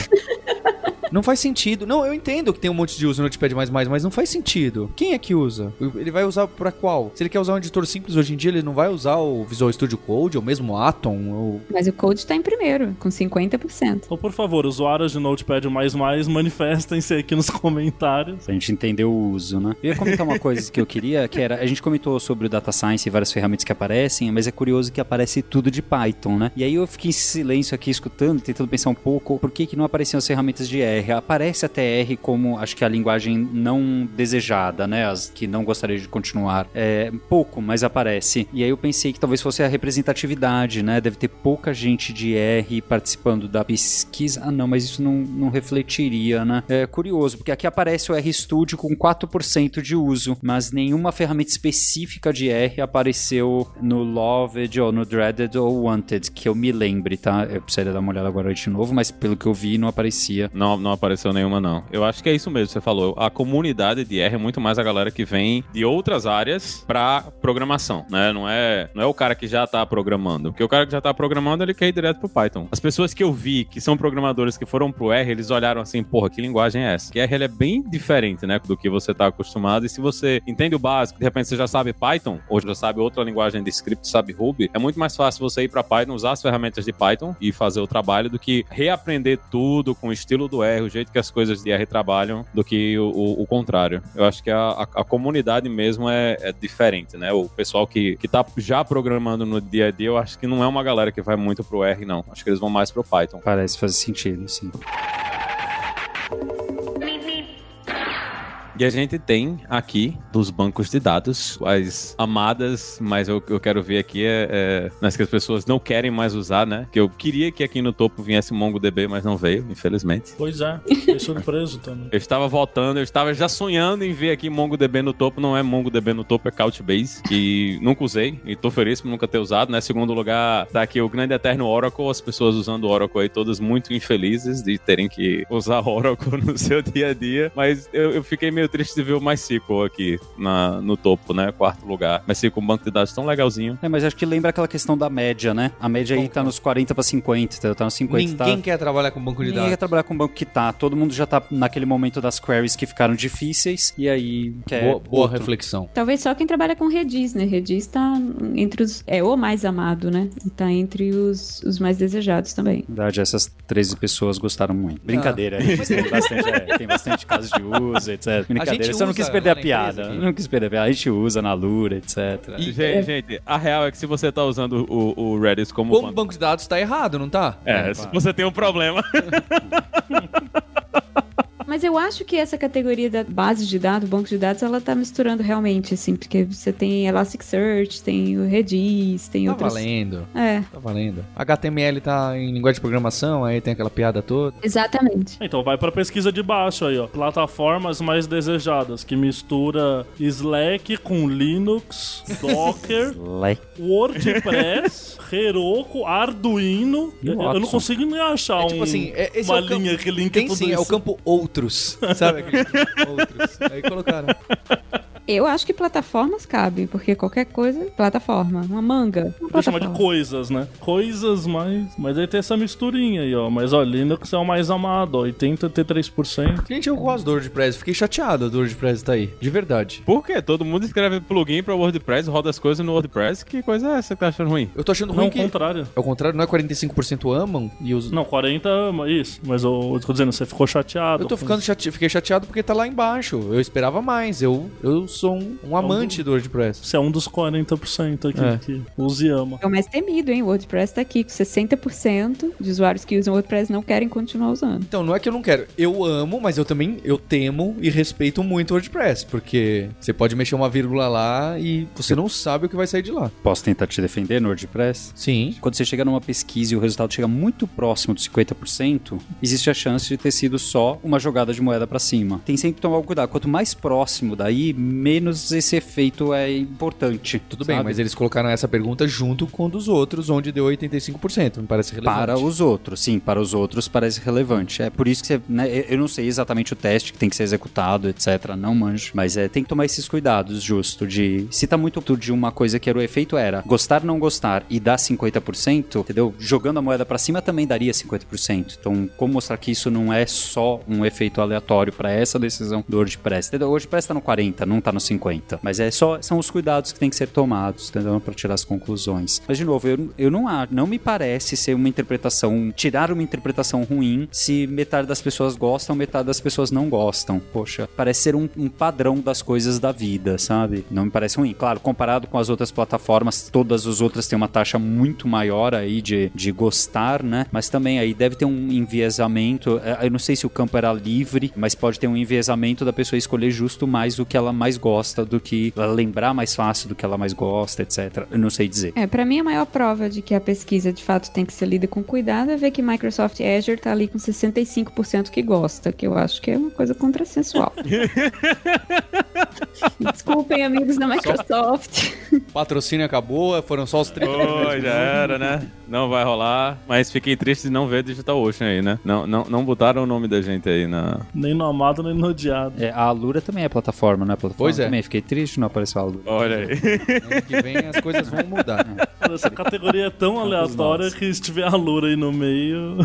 Não faz sentido. Não, eu entendo que tem um monte de uso no Notepad++, mas não faz sentido. Quem é que usa? Ele vai usar pra qual? Se ele quer usar um editor simples hoje em dia, ele não vai usar o Visual Studio Code, ou mesmo o Atom, ou... Mas o Code tá em primeiro, com 50%. Então, por favor, usuários de Notepad++, manifestem-se aqui nos comentários. Pra gente entender o uso, né? Eu ia comentar uma coisa que eu queria, que era, a gente comentou sobre o Data Science e várias ferramentas que aparecem, mas é curioso que aparece tudo de Python, né? E aí eu fiquei em silêncio aqui escutando, tentando pensar um pouco, por que que não apareciam as ferramentas de R? Aparece até R como, acho que a linguagem não desejada, né? As que não gostaria de continuar. É, pouco, mas aparece. E aí eu pensei que talvez fosse a representatividade, né? Deve ter pouca gente de R participando da pesquisa. Ah, não, mas isso não, não refletiria, né? É curioso, porque aqui aparece o RStudio com 4% de uso, mas nenhuma ferramenta específica de R apareceu no Loved ou no Dreaded ou Wanted, que eu me lembre, tá? Eu precisaria dar uma olhada agora de novo, mas pelo que eu vi, não aparecia. Não, não apareceu nenhuma, não. Eu acho que é isso mesmo que você falou. A comunidade de R é muito mais a galera que vem de outras áreas pra programação, né? Não é, não é o cara que já tá programando. Porque o cara que já tá programando, ele quer ir direto pro Python. As pessoas que eu vi que são programadores que foram pro R, eles olharam assim, porra, que linguagem é essa? Que R é bem diferente, né, do que você tá acostumado. E se você entende o básico, de repente você já sabe Python, ou já sabe outra linguagem de script, sabe Ruby, é muito mais fácil você ir pra Python, usar as ferramentas de Python e fazer o trabalho do que reaprender tudo com o estilo do R, o jeito que as coisas de R trabalham, do que o, o- o contrário. Eu acho que a, a- a comunidade mesmo é, é diferente, né? O pessoal que, que tá já programando no dia a dia, eu acho que não é uma galera que vai muito pro R, não. Acho que eles vão mais pro Python. Parece fazer sentido, sim. E a gente tem aqui dos bancos de dados as amadas, mas eu, eu quero ver aqui é, é nas que as pessoas não querem mais usar, né? Que eu queria que aqui no topo viesse MongoDB, mas não veio, infelizmente. Pois é, fiquei surpreso também. Eu estava voltando, eu estava já sonhando em ver aqui MongoDB no topo. Não é MongoDB no topo, é Couchbase, que nunca usei e tô feliz por nunca ter usado, né? Segundo lugar, tá aqui o grande eterno Oracle, as pessoas usando o Oracle aí, todas muito infelizes de terem que usar Oracle no seu dia a dia. Mas eu, eu fiquei meio triste de ver o MySQL aqui na, no topo, né? Quarto lugar. MySQL, um banco de dados tão legalzinho. É, mas acho que lembra aquela questão da média, né? A média aí tá nos 40 pra 50, entendeu? Tá nos 50, Ninguém tá... quer trabalhar com banco de Ninguém dados. quer trabalhar com banco que tá. Todo mundo já tá naquele momento das queries que ficaram difíceis e aí quer Boa, boa outro. reflexão. Talvez só quem trabalha com Redis, né? Redis tá entre os. É o mais amado, né? E tá entre os, os mais desejados também. Na verdade, essas 13 pessoas gostaram muito. Brincadeira, a gente tem bastante, é, tem bastante casos de uso, etc. Brincadeira, gente só não usa quis perder a piada. Não quis perder a piada. A gente usa na Lura, etc. Gente, gente, a real é que se você tá usando o, o Redis como, Como banco- banco de dados tá errado, não tá? É, se você tem um problema. Mas eu acho que essa categoria da base de dados, banco de dados, ela tá misturando realmente, assim, porque você tem Elasticsearch, tem o Redis, tem Tá outros. valendo. É, Tá valendo. HTML tá em linguagem de programação, aí tem aquela piada toda. exatamente. Então vai pra pesquisa de baixo aí, ó. Plataformas mais desejadas, que mistura Slack com Linux, Docker. WordPress, Heroku, Arduino. E Eu, eu não consigo nem achar É tipo um, assim, é- esse uma é o campo- linha que linka Tem tudo sim, é isso. o campo outros. Sabe aquele campo outros? Aí colocaram. Eu acho que plataformas cabem, porque qualquer coisa, plataforma. Uma manga, uma Vou chamar de coisas, né? Coisas mais. Mas aí tem essa misturinha aí, ó. Mas ó, Linux é o mais amado, ó. 83%. Gente, eu gosto do WordPress. Fiquei chateado do WordPress tá aí. De verdade. Por quê? Todo mundo escreve plugin pra WordPress, roda as coisas no WordPress. Que coisa é essa que tá achando ruim? Eu tô achando Não, ruim o que... contrário. Ao contrário, não é 45% amam e os... Não, 40 ama isso. Mas eu, eu tô dizendo, você ficou chateado. Eu tô ficando chate... fiquei chateado porque tá lá embaixo. Eu esperava mais. Eu, eu sou um, um amante do WordPress. Você é um dos 40% aqui É. que usa e ama. É o mais temido, hein? O WordPress tá aqui com 60% de usuários que usam WordPress não querem continuar usando. Então, não é que eu não quero. Eu amo, mas eu também eu temo e respeito muito o WordPress, porque você pode mexer uma vírgula lá e você não sabe o que vai sair de lá. Posso tentar te defender no WordPress? Sim. Quando você chega numa pesquisa e o resultado chega muito próximo dos 50%, existe a chance de ter sido só uma jogada de moeda pra cima. Tem sempre que tomar cuidado. Quanto mais próximo daí, menos esse efeito é importante. Tudo bem, sabe? mas eles colocaram essa pergunta junto com um dos outros, onde deu 85%. Me parece relevante. Para os outros, sim, para os outros parece relevante. É por isso que você, né, eu- não sei exatamente o teste que tem que ser executado, etc. Não manjo, mas é, tem que tomar esses cuidados, justo, de se tá muito de uma coisa que era o efeito era gostar, não gostar e dar 50%, entendeu? Jogando a moeda pra cima também daria 50%. Então, como mostrar que isso não é só um efeito aleatório para essa decisão do WordPress? Entendeu? O WordPress tá no 40, não tá no 50, mas é só são os cuidados que tem que ser tomados, entendeu? Para tirar as conclusões. Mas de novo, eu, eu não não me parece ser uma interpretação, tirar uma interpretação ruim se metade das pessoas gostam, metade das pessoas não gostam. Poxa, parece ser um, um padrão das coisas da vida, sabe? Não me parece ruim. Claro, comparado com as outras plataformas, todas as outras têm uma taxa muito maior aí de, de gostar, né? Mas também aí deve ter um enviesamento. eh, Eu não sei se o campo era livre, mas pode ter um enviesamento da pessoa escolher justo mais o que ela mais gosta, do que ela lembrar mais fácil do que ela mais gosta, etc. Eu não sei dizer. É, pra mim a maior prova de que a pesquisa de fato tem que ser lida com cuidado é ver que Microsoft Azure tá ali com 65% que gosta, que eu acho que é uma coisa contrassensual. Desculpem, amigos da Microsoft. Patrocínio acabou, foram só os 30 Oi, já era, né? Não vai rolar. Mas fiquei triste de não ver Digital Ocean aí, né? Não, não, não botaram o nome da gente aí na. Nem no amado, nem no odiado. É, a Alura também é plataforma, né? Plataforma Pois é. também. Fiquei triste, não apareceu a Alura. Olha aí. Ano que vem as coisas vão mudar. Essa categoria é tão aleatória que se tiver a Lura aí no meio.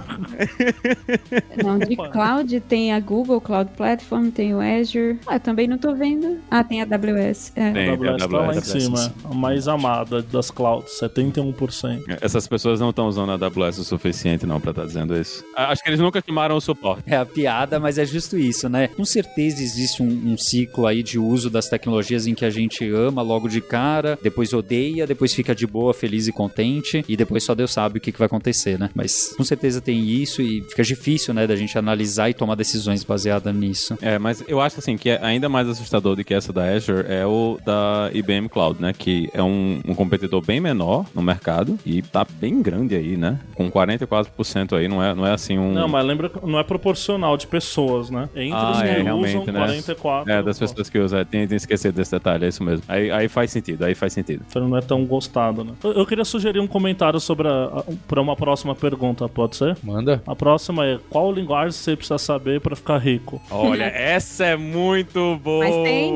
Não, de cloud tem a Google Cloud Platform, tem o Azure. Ah, eu também não tô vendo. Ah, tem a AWS. É. Tem. A AWS tá lá em AWS, cima. A mais amada das clouds, 71%. Essas pessoas não estão usando a AWS o suficiente, não, pra estar dizendo isso. Acho que eles nunca queimaram o suporte. É a piada, mas é justo isso, né? Com certeza existe um, um ciclo aí de uso das tecnologias em que a gente ama logo de cara, depois odeia, depois fica de boa, feliz e contente, e depois só Deus sabe o que, que vai acontecer, né? Mas com certeza tem isso e fica difícil, né, da gente analisar e tomar decisões baseadas nisso. É, mas eu acho assim que é ainda mais assustador do que essa da Azure é o da IBM Cloud, né? Que é um, um competidor bem menor no mercado e tá bem grande aí, né? Com 44% aí, não é, não é assim um. Não, mas lembra que não é proporcional de pessoas, né? Entre Ah, os que é, usam, realmente, né? 44. É, das pessoas que usam. é, Tem, tem esquecido desse detalhe, é isso mesmo. Aí, aí faz sentido, aí faz sentido. Então não é tão gostado, né? Eu, eu queria sugerir um comentário sobre a, a, pra uma próxima pergunta, pode ser? Manda. A próxima é: qual linguagem você precisa saber pra ficar rico? Olha, essa é muito boa! Mas tem.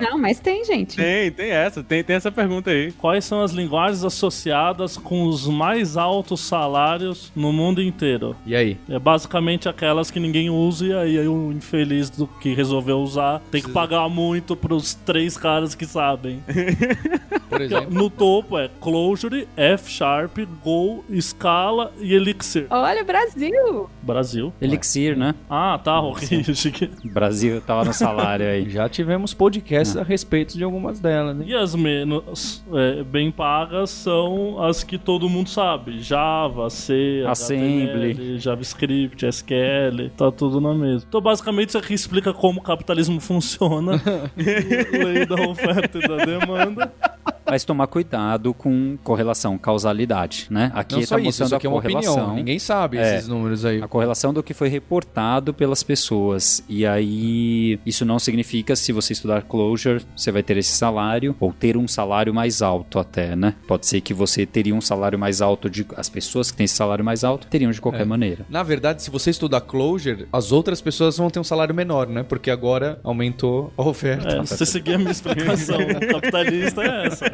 Não, mas tem, gente. Tem, tem essa, tem, tem essa pergunta aí. Quais são as linguagens associadas com os mais altos salários no mundo inteiro? E aí? É basicamente aquelas que ninguém usa e aí, o infeliz do que resolveu usar tem que pagar muito pros três caras que sabem. Por exemplo. No topo é Clojure, F Sharp, Go, Scala e Elixir. Olha, Brasil! Brasil. Elixir, né? Ah, tá, ok. Brasil tava no salário aí. Já tivemos podcasts a respeito de algumas delas, né? E as menos é, bem pagas são as que todo mundo sabe. Java, C, Assembly. HTML, JavaScript, SQL, tá tudo na mesma. Então, basicamente, isso aqui explica como o capitalismo funciona. Lei da oferta e da demanda. Mas tomar cuidado com correlação, causalidade, né? Aqui Não tá só isso, mostrando isso aqui é a uma correlação. opinião. Ninguém sabe É. esses números aí. A correlação do que foi reportado pelas pessoas. E aí, isso não significa se você estudar Clojure, você vai ter esse salário, ou ter um salário mais alto até, né? Pode ser que você teria um salário mais alto de. As pessoas que têm esse salário mais alto teriam de qualquer É. maneira. Na verdade, se você estudar Clojure, as outras pessoas vão ter um salário menor, né? Porque agora aumentou a oferta. É, se você seguir a minha explicação capitalista, é essa.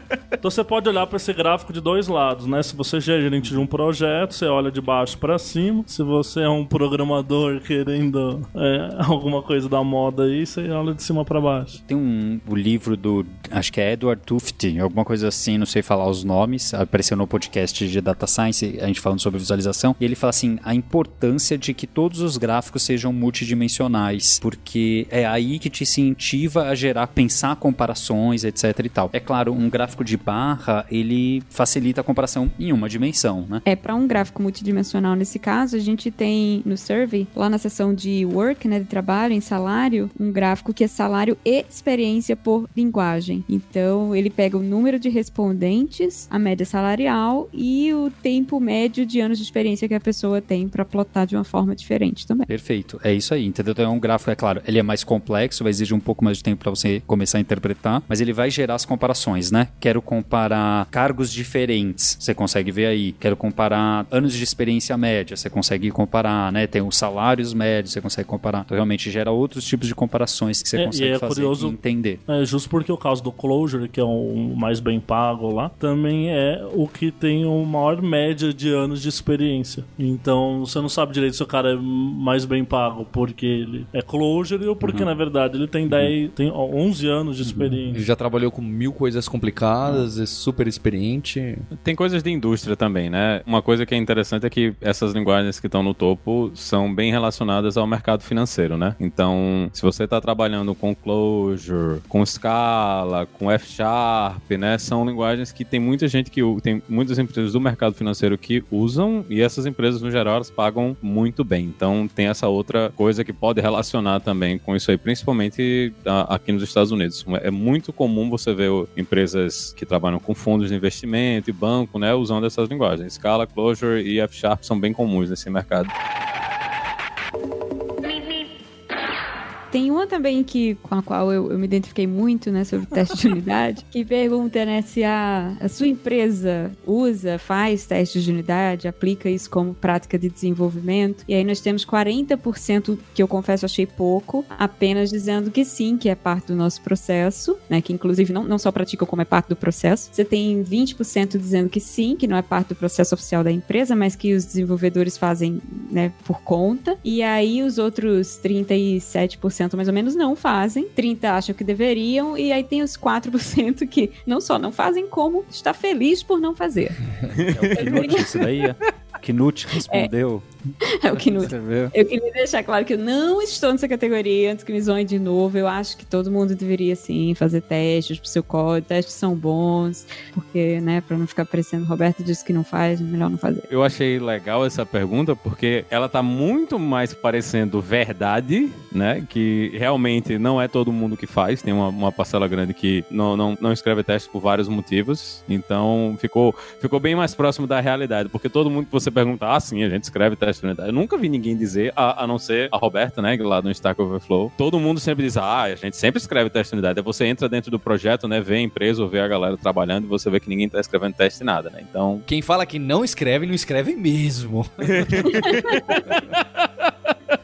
Então você pode olhar para esse gráfico de dois lados, né? Se você é gerente de um projeto, você olha de baixo para cima. Se você é um programador querendo é, alguma coisa da moda aí, você olha de cima para baixo. Tem um o livro do, acho que é Edward Tufte, alguma coisa assim, não sei falar os nomes, apareceu no podcast de Data Science, a gente falando sobre visualização, e ele fala assim, a importância de que todos os gráficos sejam multidimensionais, porque é aí que te incentiva a gerar, pensar comparações, etc e tal. É claro, um gráfico de barra, ele facilita a comparação em uma dimensão, né? É, para um gráfico multidimensional nesse caso, a gente tem no survey, lá na seção de work, né, de trabalho, em salário, um gráfico que é salário e experiência por linguagem. Então, ele pega o número de respondentes, a média salarial e o tempo médio de anos de experiência que a pessoa tem para plotar de uma forma diferente também. Perfeito, é isso aí, entendeu? Então é um gráfico, é claro, ele é mais complexo, vai exigir um pouco mais de tempo para você começar a interpretar, mas ele vai gerar as comparações, né? Quero comparar cargos diferentes, você consegue ver aí. Quero comparar anos de experiência média, você consegue comparar, né? Tem os salários médios, você consegue comparar. Então realmente gera outros tipos de comparações que você É, e consegue é fazer curioso- e entender. É, justo porque o caso do Closure, que é o mais bem pago lá, também é o que tem a maior média de anos de experiência. Então você não sabe direito se o cara é mais bem pago porque ele é Closure ou porque na verdade ele tem 10, tem 11 anos de Ele experiência. já trabalhou com mil coisas complicadas, é super experiente. Tem coisas de indústria também, né? Uma coisa que é interessante é que essas linguagens que estão no topo são bem relacionadas ao mercado financeiro, né? Então, se você está trabalhando com Clojure, com Scala, com F Sharp, né? São linguagens que tem muita gente que tem muitas empresas do mercado financeiro que usam e essas empresas no geral elas pagam muito bem. Então, tem essa outra coisa que pode relacionar também com isso aí, principalmente aqui nos Estados Unidos. É muito comum você ver empresas que trabalham com fundos de investimento e banco, né, usando essas linguagens. Scala, Clojure e F Sharp são bem comuns nesse mercado. Tem uma também que, com a qual eu, eu me identifiquei muito, né, sobre teste de unidade, que pergunta, né, se a, a sua empresa usa, faz testes de unidade, aplica isso como prática de desenvolvimento. E aí nós temos 40%, que eu confesso achei pouco, apenas dizendo que sim, que é parte do nosso processo, né, que inclusive não, não só praticam como é parte do processo. Você tem 20% dizendo que sim, que não é parte do processo oficial da empresa, mas que os desenvolvedores fazem, né, por conta. E aí os outros 37% mais ou menos não fazem, 30 acham que deveriam e aí tem os 4% que não só não fazem como está feliz por não fazer. É o Knut isso daí? é? Knut respondeu. É o que não Você vê? Eu queria deixar claro que eu não estou nessa categoria antes que me zoem de novo. Eu acho que todo mundo deveria, sim, fazer testes pro seu código. Testes são bons, porque, né, pra não ficar parecendo Roberto disse que não faz, melhor não fazer. Eu achei legal essa pergunta porque ela tá muito mais parecendo verdade, né? Que realmente não é todo mundo que faz, tem uma, uma parcela grande que não, não, não escreve teste por vários motivos. Então ficou, ficou bem mais próximo da realidade, porque todo mundo que você pergunta, ah, sim, a gente escreve teste unidade. Eu nunca vi ninguém dizer, a, a não ser a Roberta, né? Lá no Stack Overflow. Todo mundo sempre diz, ah, a gente sempre escreve teste de unidade. Você entra dentro do projeto, né? Vê a empresa ou vê a galera trabalhando e você vê que ninguém tá escrevendo teste nada, né? Então. Quem fala que não escreve, não escreve mesmo.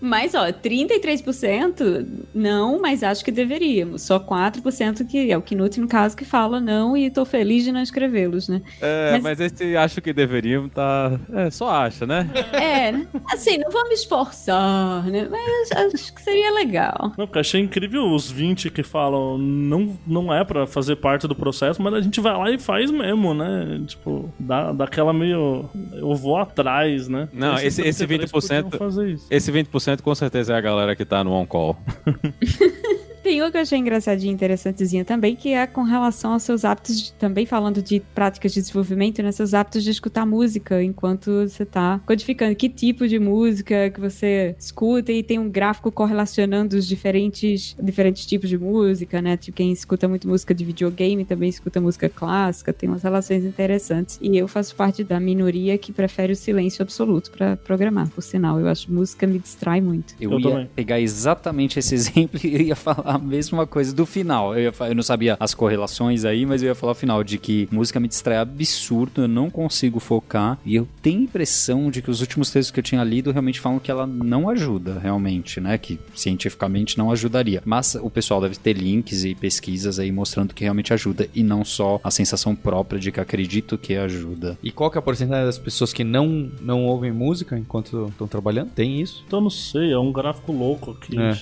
Mas, ó, 33% não, mas acho que deveríamos. Só 4% que é o Knut, no caso, que fala não e tô feliz de não escrevê-los, né? É, Mas- mas, esse acho que deveriam tá. É, só acha, né? É, né? assim, não vou me esforçar, né? Mas acho que seria legal. Não, porque achei incrível os 20 que falam não, não é pra fazer parte do processo, mas a gente vai lá e faz mesmo, né? Tipo, dá, dá aquela meio. Eu vou atrás, né? Não, esse- esse 33 podiam 20% fazer isso. Esse 20% com certeza é a galera que tá no on-call. Tem uma que eu achei engraçadinha, interessantezinha também, que é com relação aos seus hábitos, de- também falando de práticas de desenvolvimento, né? Seus hábitos de escutar música enquanto você tá codificando. Que tipo de música que você escuta e tem um gráfico correlacionando os diferentes, diferentes tipos de música, né? Tipo, quem escuta muito música de videogame também escuta música clássica, tem umas relações interessantes. E eu faço parte da minoria que prefere o silêncio absoluto para programar, por sinal. Eu acho que música me distrai muito. Eu, Eu ia também. pegar exatamente esse exemplo e ia falar a mesma coisa do final. Eu, eu não sabia as correlações aí, mas eu ia falar o final de que música me distrai absurdo, eu não consigo focar. E eu tenho a impressão de que os últimos textos que eu tinha lido realmente falam que ela não ajuda, realmente, né? Que cientificamente não ajudaria. Mas o pessoal deve ter links e pesquisas aí mostrando que realmente ajuda. E não só a sensação própria de que acredito que ajuda. E qual que é a porcentagem das pessoas que não, não ouvem música enquanto estão trabalhando? Tem isso? Então não sei, é um gráfico louco aqui. É.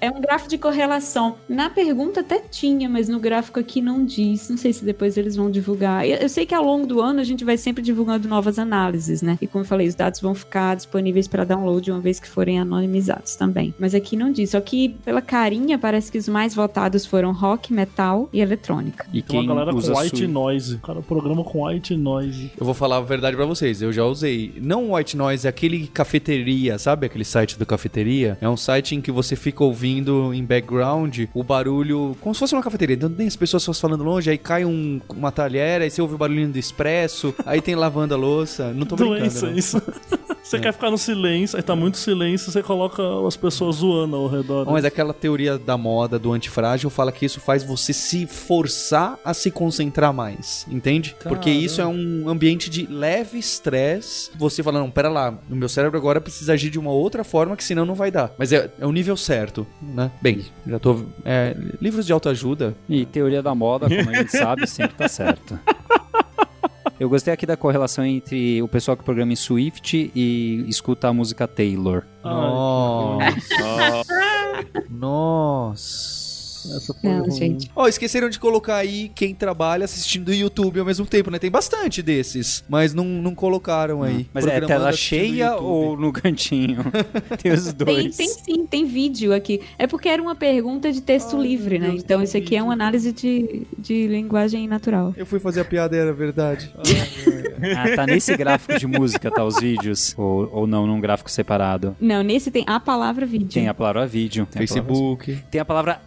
É um gráfico de correlação. Na pergunta até tinha, mas no gráfico aqui não diz. Não sei se depois eles vão divulgar. Eu, eu sei que ao longo do ano a gente vai sempre divulgando novas análises, né? E como eu falei, os dados vão ficar disponíveis para download uma vez que forem anonimizados também. Mas aqui não diz. Só que pela carinha parece que os mais votados foram rock, metal e eletrônica. E Tem uma quem galera usa com white sui- noise. Cara, programa com white noise. Eu vou falar a verdade pra vocês, eu já usei. Não o White Noise, é aquele cafeteria, sabe aquele site do cafeteria? É um site em que você fica ouvindo em background o barulho, como se fosse uma cafeteria. Então tem as pessoas só falando longe, aí cai um- uma talher, aí você ouve o barulhinho do expresso, aí tem lavando a louça. Não tô brincando. Doença, não. isso. Você quer ficar no silêncio, aí tá muito silêncio, você coloca as pessoas zoando ao redor. Mas aquela teoria da moda do antifrágil fala que isso faz você se forçar a se concentrar mais, entende? Porque isso é um ambiente de leve estresse. Você fala, não, pera lá, o meu cérebro agora precisa agir de uma outra forma que senão não vai dar. Mas é, é o nível certo, né? Bem, já tô... é, livros de autoajuda, E teoria da moda, como a gente sabe, sempre tá certo. Eu gostei aqui da correlação entre o pessoal que programa em Swift e escuta a música Taylor. Nossa. Nossa. Essa foi Não, ruim. gente. Ó, esqueceram de colocar aí quem trabalha assistindo o YouTube ao mesmo tempo, né? Tem bastante desses, mas não, não colocaram aí. Mas é tela cheia ou no cantinho? Tem os Tem, dois. tem sim, tem vídeo aqui. É porque era uma pergunta de texto livre, né? Deus, Então tem isso aqui é uma análise de, de linguagem natural. Eu fui fazer a piada, era verdade. Ah, tá nesse gráfico de música, tá? Os vídeos. Ou, ou não, num gráfico separado. Não, nesse tem a palavra vídeo. Tem a palavra vídeo. Tem a palavra- Facebook. Tem a palavra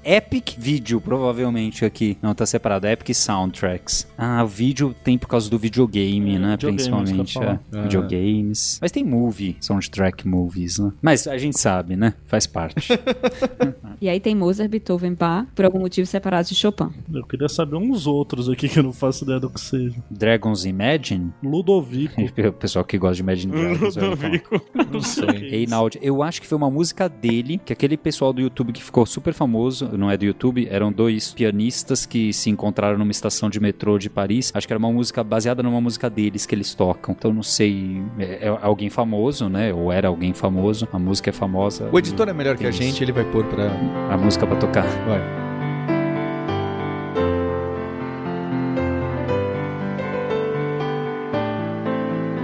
Epic Video, provavelmente aqui. Não, tá separado. Epic Soundtracks. Ah, o vídeo tem por causa do videogame, É, né? Principalmente. ia É. Videogames. Mas tem movie, soundtrack movies, né? Mas a gente sabe, né? Faz parte. E aí tem Mozart, Beethoven, Bach, por algum motivo separados de Chopin. Eu queria saber uns outros aqui que eu não faço ideia do que seja. Dragons Imagine? Ludovico. O pessoal que gosta de Imagine Dragons. Ludovico. Não sei. é. Einaud, eu acho que foi uma música dele, que aquele pessoal do YouTube que ficou super famoso, não é do YouTube, eram dois pianistas que se encontraram numa estação de metrô de Paris. Acho que era uma música baseada numa música deles que eles tocam. Então não sei, é, é alguém famoso, né? Ou era alguém famoso. A música é famosa. O editor é melhor que a gente, ele vai pôr pra. A música pra tocar. Vai.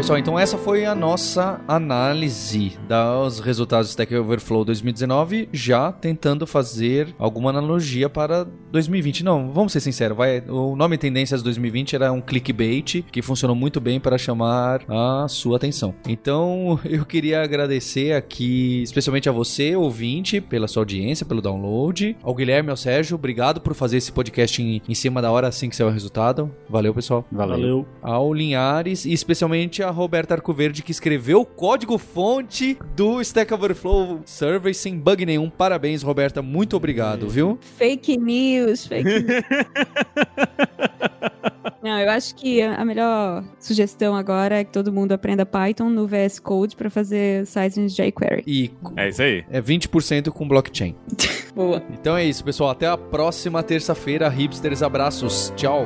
Pessoal, então essa foi a nossa análise dos resultados do Stack Overflow 2019, já tentando fazer alguma analogia para 2020. Não, vamos ser sinceros, vai, o nome Tendências 2020 era um clickbait que funcionou muito bem para chamar a sua atenção. Então, eu queria agradecer aqui, especialmente a você, ouvinte, pela sua audiência, pelo download. Ao Guilherme ao Sérgio, obrigado por fazer esse podcast em, em cima da hora assim que saiu o resultado. Valeu, pessoal Valeu. Valeu. ao Linhares e especialmente a Roberta Arcoverde que escreveu o código fonte do Stack Overflow Survey sem bug nenhum. Parabéns, Roberta, muito obrigado, viu? Fake news, fake news. Não, eu acho que a a melhor sugestão agora é que todo mundo aprenda Python no VS Code para fazer sites em jQuery. E É isso aí. é 20% com blockchain. Boa. Então é isso, pessoal. Até a próxima terça-feira. Hipsters, abraços. Tchau.